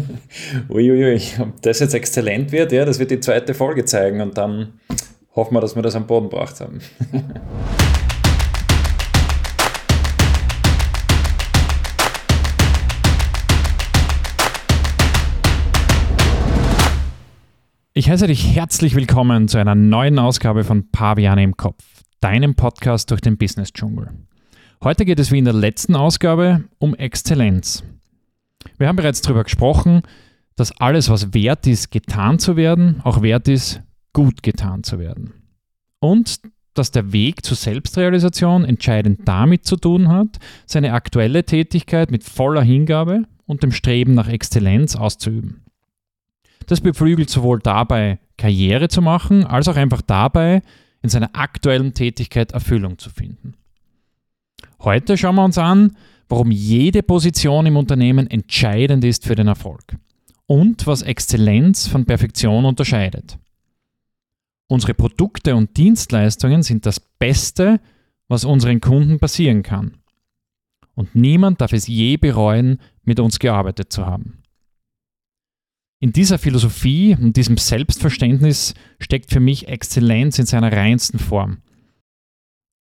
Uiuiui, ob das jetzt exzellent wird, ja, das wird die zweite Folge zeigen und dann hoffen wir, dass wir das am Boden gebracht haben. Ich heiße dich herzlich willkommen zu einer neuen Ausgabe von Paviane im Kopf, deinem Podcast durch den Business-Dschungel. Heute geht es wie in der letzten Ausgabe um Exzellenz. Wir haben bereits darüber gesprochen, dass alles, was wert ist, getan zu werden, auch wert ist, gut getan zu werden. Und dass der Weg zur Selbstrealisation entscheidend damit zu tun hat, seine aktuelle Tätigkeit mit voller Hingabe und dem Streben nach Exzellenz auszuüben. Das beflügelt sowohl dabei, Karriere zu machen, als auch einfach dabei, in seiner aktuellen Tätigkeit Erfüllung zu finden. Heute schauen wir uns an, warum jede Position im Unternehmen entscheidend ist für den Erfolg und was Exzellenz von Perfektion unterscheidet. Unsere Produkte und Dienstleistungen sind das Beste, was unseren Kunden passieren kann. Und niemand darf es je bereuen, mit uns gearbeitet zu haben. In dieser Philosophie und diesem Selbstverständnis steckt für mich Exzellenz in seiner reinsten Form.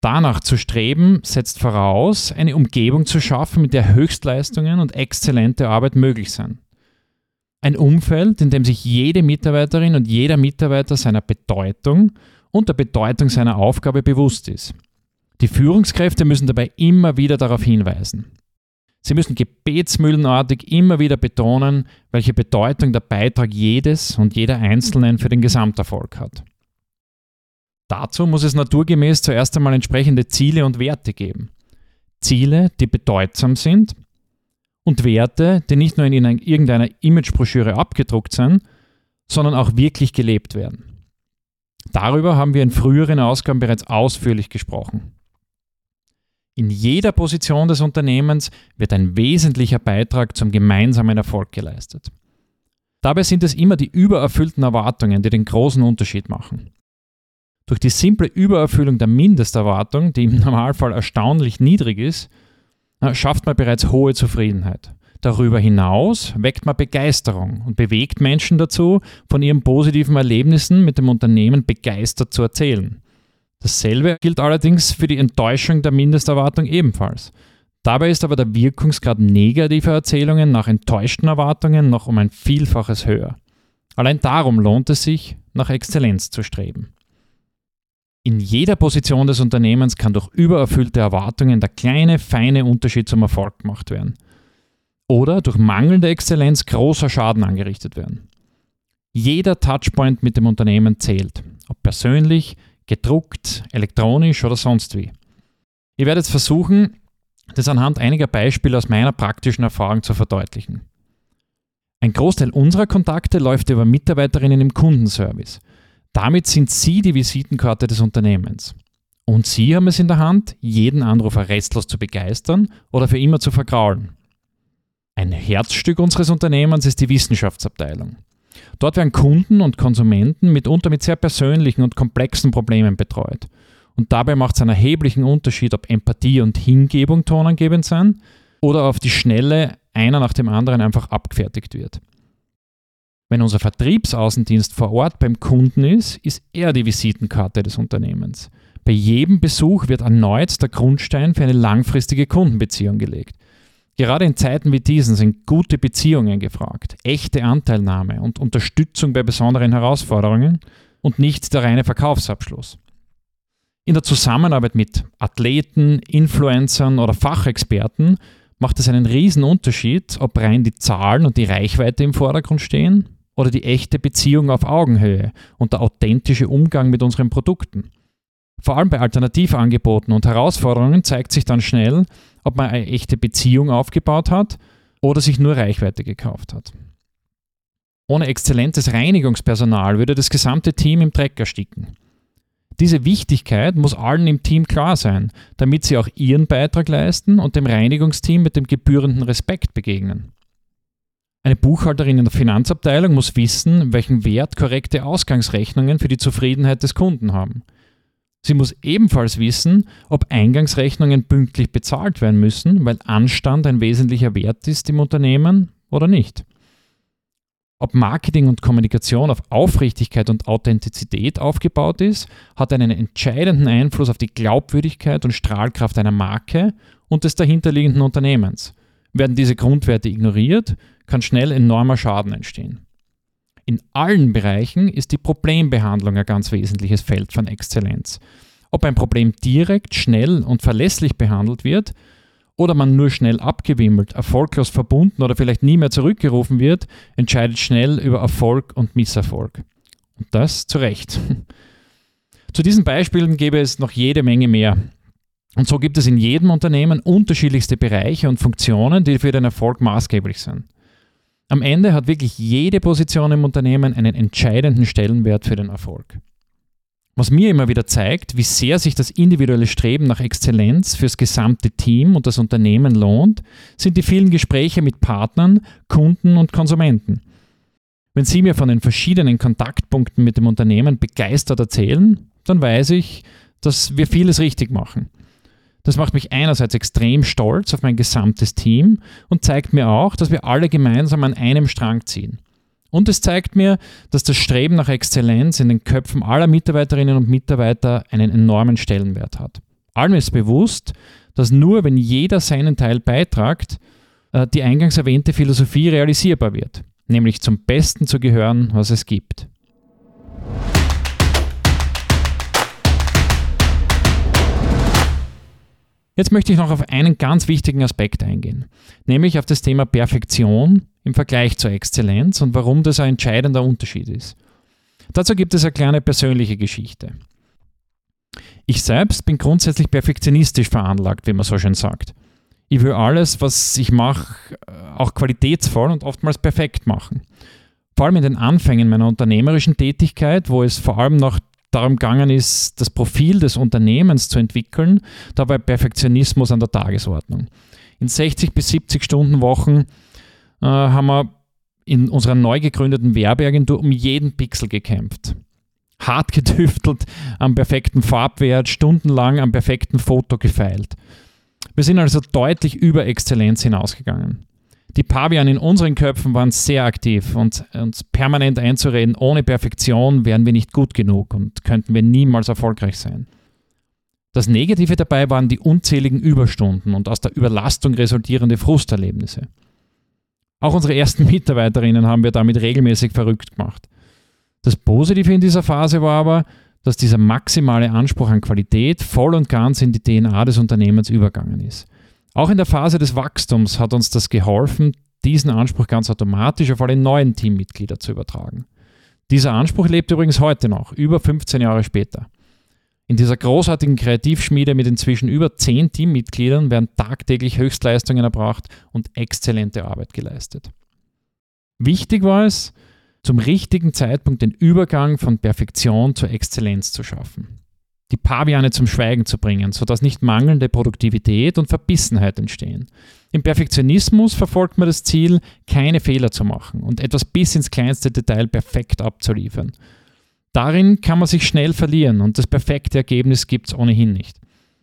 Danach zu streben setzt voraus, eine Umgebung zu schaffen, mit der Höchstleistungen und exzellente Arbeit möglich sind. Ein Umfeld, in dem sich jede Mitarbeiterin und jeder Mitarbeiter seiner Bedeutung und der Bedeutung seiner Aufgabe bewusst ist. Die Führungskräfte müssen dabei immer wieder darauf hinweisen. Sie müssen gebetsmühlenartig immer wieder betonen, welche Bedeutung der Beitrag jedes und jeder Einzelnen für den Gesamterfolg hat. Dazu muss es naturgemäß zuerst einmal entsprechende Ziele und Werte geben. Ziele, die bedeutsam sind und Werte, die nicht nur in irgendeiner Imagebroschüre abgedruckt sind, sondern auch wirklich gelebt werden. Darüber haben wir in früheren Ausgaben bereits ausführlich gesprochen. In jeder Position des Unternehmens wird ein wesentlicher Beitrag zum gemeinsamen Erfolg geleistet. Dabei sind es immer die übererfüllten Erwartungen, die den großen Unterschied machen. Durch die simple Übererfüllung der Mindesterwartung, die im Normalfall erstaunlich niedrig ist, schafft man bereits hohe Zufriedenheit. Darüber hinaus weckt man Begeisterung und bewegt Menschen dazu, von ihren positiven Erlebnissen mit dem Unternehmen begeistert zu erzählen. Dasselbe gilt allerdings für die Enttäuschung der Mindesterwartung ebenfalls. Dabei ist aber der Wirkungsgrad negativer Erzählungen nach enttäuschten Erwartungen noch um ein Vielfaches höher. Allein darum lohnt es sich, nach Exzellenz zu streben. In jeder Position des Unternehmens kann durch übererfüllte Erwartungen der kleine, feine Unterschied zum Erfolg gemacht werden. Oder durch mangelnde Exzellenz großer Schaden angerichtet werden. Jeder Touchpoint mit dem Unternehmen zählt, ob persönlich, gedruckt, elektronisch oder sonst wie. Ich werde jetzt versuchen, das anhand einiger Beispiele aus meiner praktischen Erfahrung zu verdeutlichen. Ein Großteil unserer Kontakte läuft über Mitarbeiterinnen im Kundenservice. Damit sind Sie die Visitenkarte des Unternehmens. Und Sie haben es in der Hand, jeden Anrufer restlos zu begeistern oder für immer zu vergraulen. Ein Herzstück unseres Unternehmens ist die Wissenschaftsabteilung. Dort werden Kunden und Konsumenten mitunter mit sehr persönlichen und komplexen Problemen betreut. Und dabei macht es einen erheblichen Unterschied, ob Empathie und Hingebung tonangebend sind oder auf die Schnelle einer nach dem anderen einfach abgefertigt wird. Wenn unser Vertriebsaußendienst vor Ort beim Kunden ist, ist er die Visitenkarte des Unternehmens. Bei jedem Besuch wird erneut der Grundstein für eine langfristige Kundenbeziehung gelegt. Gerade in Zeiten wie diesen sind gute Beziehungen gefragt, echte Anteilnahme und Unterstützung bei besonderen Herausforderungen und nicht der reine Verkaufsabschluss. In der Zusammenarbeit mit Athleten, Influencern oder Fachexperten macht es einen riesen Unterschied, ob rein die Zahlen und die Reichweite im Vordergrund stehen oder die echte Beziehung auf Augenhöhe und der authentische Umgang mit unseren Produkten. Vor allem bei Alternativangeboten und Herausforderungen zeigt sich dann schnell, ob man eine echte Beziehung aufgebaut hat oder sich nur Reichweite gekauft hat. Ohne exzellentes Reinigungspersonal würde das gesamte Team im Dreck ersticken. Diese Wichtigkeit muss allen im Team klar sein, damit sie auch ihren Beitrag leisten und dem Reinigungsteam mit dem gebührenden Respekt begegnen. Eine Buchhalterin in der Finanzabteilung muss wissen, welchen Wert korrekte Ausgangsrechnungen für die Zufriedenheit des Kunden haben. Sie muss ebenfalls wissen, ob Eingangsrechnungen pünktlich bezahlt werden müssen, weil Anstand ein wesentlicher Wert ist im Unternehmen oder nicht. Ob Marketing und Kommunikation auf Aufrichtigkeit und Authentizität aufgebaut ist, hat einen entscheidenden Einfluss auf die Glaubwürdigkeit und Strahlkraft einer Marke und des dahinterliegenden Unternehmens. Werden diese Grundwerte ignoriert, kann schnell enormer Schaden entstehen. In allen Bereichen ist die Problembehandlung ein ganz wesentliches Feld von Exzellenz. Ob ein Problem direkt, schnell und verlässlich behandelt wird oder man nur schnell abgewimmelt, erfolglos verbunden oder vielleicht nie mehr zurückgerufen wird, entscheidet schnell über Erfolg und Misserfolg. Und das zu Recht. Zu diesen Beispielen gäbe es noch jede Menge mehr. Und so gibt es in jedem Unternehmen unterschiedlichste Bereiche und Funktionen, die für den Erfolg maßgeblich sind. Am Ende hat wirklich jede Position im Unternehmen einen entscheidenden Stellenwert für den Erfolg. Was mir immer wieder zeigt, wie sehr sich das individuelle Streben nach Exzellenz fürs gesamte Team und das Unternehmen lohnt, sind die vielen Gespräche mit Partnern, Kunden und Konsumenten. Wenn Sie mir von den verschiedenen Kontaktpunkten mit dem Unternehmen begeistert erzählen, dann weiß ich, dass wir vieles richtig machen. Das macht mich einerseits extrem stolz auf mein gesamtes Team und zeigt mir auch, dass wir alle gemeinsam an einem Strang ziehen. Und es zeigt mir, dass das Streben nach Exzellenz in den Köpfen aller Mitarbeiterinnen und Mitarbeiter einen enormen Stellenwert hat. Allen ist bewusst, dass nur wenn jeder seinen Teil beitragt, äh, die eingangs erwähnte Philosophie realisierbar wird, nämlich zum Besten zu gehören, was es gibt. Jetzt möchte ich noch auf einen ganz wichtigen Aspekt eingehen, nämlich auf das Thema Perfektion im Vergleich zur Exzellenz und warum das ein entscheidender Unterschied ist. Dazu gibt es eine kleine persönliche Geschichte. Ich selbst bin grundsätzlich perfektionistisch veranlagt, wie man so schön sagt. Ich will alles, was ich mache, auch qualitätsvoll und oftmals perfekt machen. Vor allem in den Anfängen meiner unternehmerischen Tätigkeit, wo es vor allem noch darum gegangen ist, das Profil des Unternehmens zu entwickeln, da war Perfektionismus an der Tagesordnung. In 60 bis 70 Stunden Wochen äh, haben wir in unserer neu gegründeten Werbeagentur um jeden Pixel gekämpft. Hart getüftelt, am perfekten Farbwert, stundenlang am perfekten Foto gefeilt. Wir sind also deutlich über Exzellenz hinausgegangen. Die Pavian in unseren Köpfen waren sehr aktiv und uns permanent einzureden, ohne Perfektion wären wir nicht gut genug und könnten wir niemals erfolgreich sein. Das Negative dabei waren die unzähligen Überstunden und aus der Überlastung resultierende Frusterlebnisse. Auch unsere ersten Mitarbeiterinnen haben wir damit regelmäßig verrückt gemacht. Das Positive in dieser Phase war aber, dass dieser maximale Anspruch an Qualität voll und ganz in die DNA des Unternehmens übergangen ist. Auch in der Phase des Wachstums hat uns das geholfen, diesen Anspruch ganz automatisch auf alle neuen Teammitglieder zu übertragen. Dieser Anspruch lebt übrigens heute noch, über 15 Jahre später. In dieser großartigen Kreativschmiede mit inzwischen über 10 Teammitgliedern werden tagtäglich Höchstleistungen erbracht und exzellente Arbeit geleistet. Wichtig war es, zum richtigen Zeitpunkt den Übergang von Perfektion zur Exzellenz zu schaffen die Paviane zum Schweigen zu bringen, sodass nicht mangelnde Produktivität und Verbissenheit entstehen. Im Perfektionismus verfolgt man das Ziel, keine Fehler zu machen und etwas bis ins kleinste Detail perfekt abzuliefern. Darin kann man sich schnell verlieren und das perfekte Ergebnis gibt es ohnehin nicht.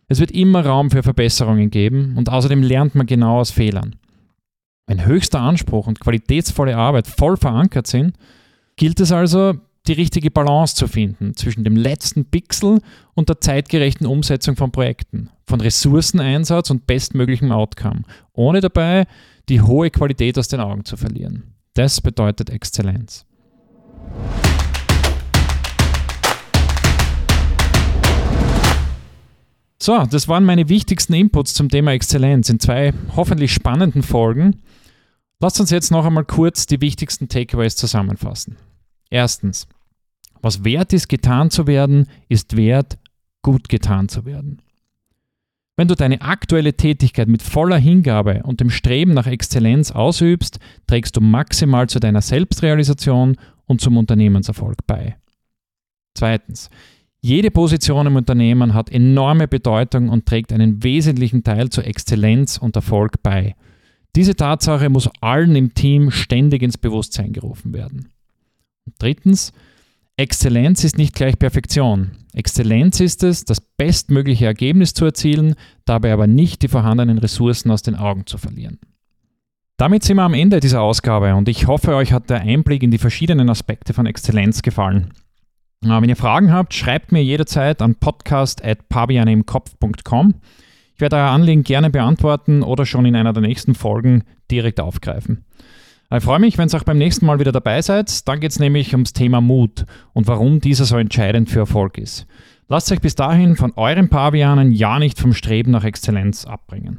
Es wird immer Raum für Verbesserungen geben und außerdem lernt man genau aus Fehlern. Wenn höchster Anspruch und qualitätsvolle Arbeit voll verankert sind, gilt es also, die richtige Balance zu finden zwischen dem letzten Pixel und der zeitgerechten Umsetzung von Projekten, von Ressourceneinsatz und bestmöglichem Outcome, ohne dabei die hohe Qualität aus den Augen zu verlieren. Das bedeutet Exzellenz. So, das waren meine wichtigsten Inputs zum Thema Exzellenz in zwei hoffentlich spannenden Folgen. Lasst uns jetzt noch einmal kurz die wichtigsten Takeaways zusammenfassen. Erstens, was wert ist, getan zu werden, ist wert, gut getan zu werden. Wenn du deine aktuelle Tätigkeit mit voller Hingabe und dem Streben nach Exzellenz ausübst, trägst du maximal zu deiner Selbstrealisation und zum Unternehmenserfolg bei. Zweitens, jede Position im Unternehmen hat enorme Bedeutung und trägt einen wesentlichen Teil zur Exzellenz und Erfolg bei. Diese Tatsache muss allen im Team ständig ins Bewusstsein gerufen werden. Und drittens, Exzellenz ist nicht gleich Perfektion. Exzellenz ist es, das bestmögliche Ergebnis zu erzielen, dabei aber nicht die vorhandenen Ressourcen aus den Augen zu verlieren. Damit sind wir am Ende dieser Ausgabe und ich hoffe, euch hat der Einblick in die verschiedenen Aspekte von Exzellenz gefallen. Wenn ihr Fragen habt, schreibt mir jederzeit an podcast.pabianeimkopf.com. Ich werde euer Anliegen gerne beantworten oder schon in einer der nächsten Folgen direkt aufgreifen. Ich freue mich, wenn ihr auch beim nächsten Mal wieder dabei seid. Dann geht es nämlich ums Thema Mut und warum dieser so entscheidend für Erfolg ist. Lasst euch bis dahin von euren Pavianen ja nicht vom Streben nach Exzellenz abbringen.